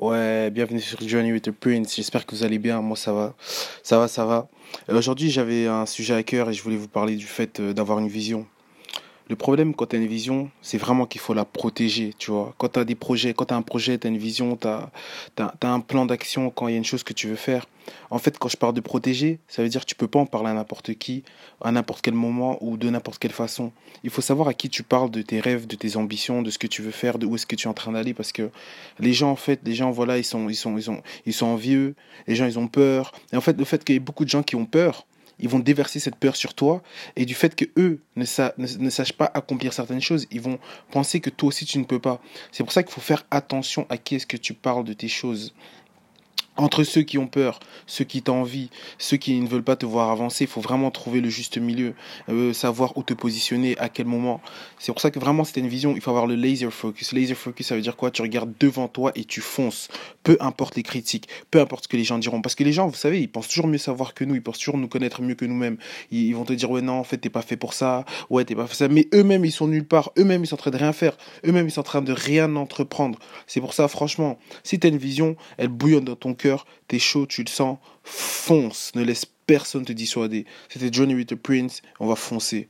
Ouais, bienvenue sur Journey with the Prince. J'espère que vous allez bien. Moi, ça va. Ça va, ça va. Euh, Aujourd'hui, j'avais un sujet à cœur et je voulais vous parler du fait euh, d'avoir une vision. Le problème quand tu as une vision, c'est vraiment qu'il faut la protéger, tu vois. Quand tu as des projets, quand tu un projet, tu as une vision, tu as, un plan d'action, quand il y a une chose que tu veux faire. En fait, quand je parle de protéger, ça veut dire que tu peux pas en parler à n'importe qui, à n'importe quel moment ou de n'importe quelle façon. Il faut savoir à qui tu parles de tes rêves, de tes ambitions, de ce que tu veux faire, de où est-ce que tu es en train d'aller parce que les gens en fait, les gens voilà, ils sont ils sont ils sont ils sont envieux, les gens ils ont peur. Et en fait, le fait qu'il y ait beaucoup de gens qui ont peur, ils vont déverser cette peur sur toi et du fait que eux ne, ne, sachent pas accomplir certaines choses, ils vont penser que toi aussi tu ne peux pas. C'est pour ça qu'il faut faire attention à qui est-ce que tu parles de tes choses entre ceux qui ont peur, ceux qui t'envient, ceux qui ne veulent pas te voir avancer, il faut vraiment trouver le juste milieu, euh, savoir où te positionner, à quel moment. C'est pour ça que vraiment c'était une vision, il faut avoir le laser focus. Laser focus, ça veut dire quoi? Tu regardes devant toi et tu fonces, peu importe les critiques, peu importe ce que les gens diront. Parce que les gens, vous savez, ils pensent toujours mieux savoir que nous, ils pensent toujours nous connaître mieux que nous-mêmes. Ils, vont te dire, ouais, non, en fait, t'es pas fait pour ça, ouais, t'es pas fait ça. Mais eux-mêmes, ils sont nulle part, eux-mêmes, ils sont en train de rien faire, eux-mêmes, ils sont en train de rien entreprendre. C'est pour ça, franchement, si tu as une vision, elle bouillonne dans ton t'es chaud, tu le sens, fonce, ne laisse personne te dissuader. C'était Johnny with the Prince, on va foncer.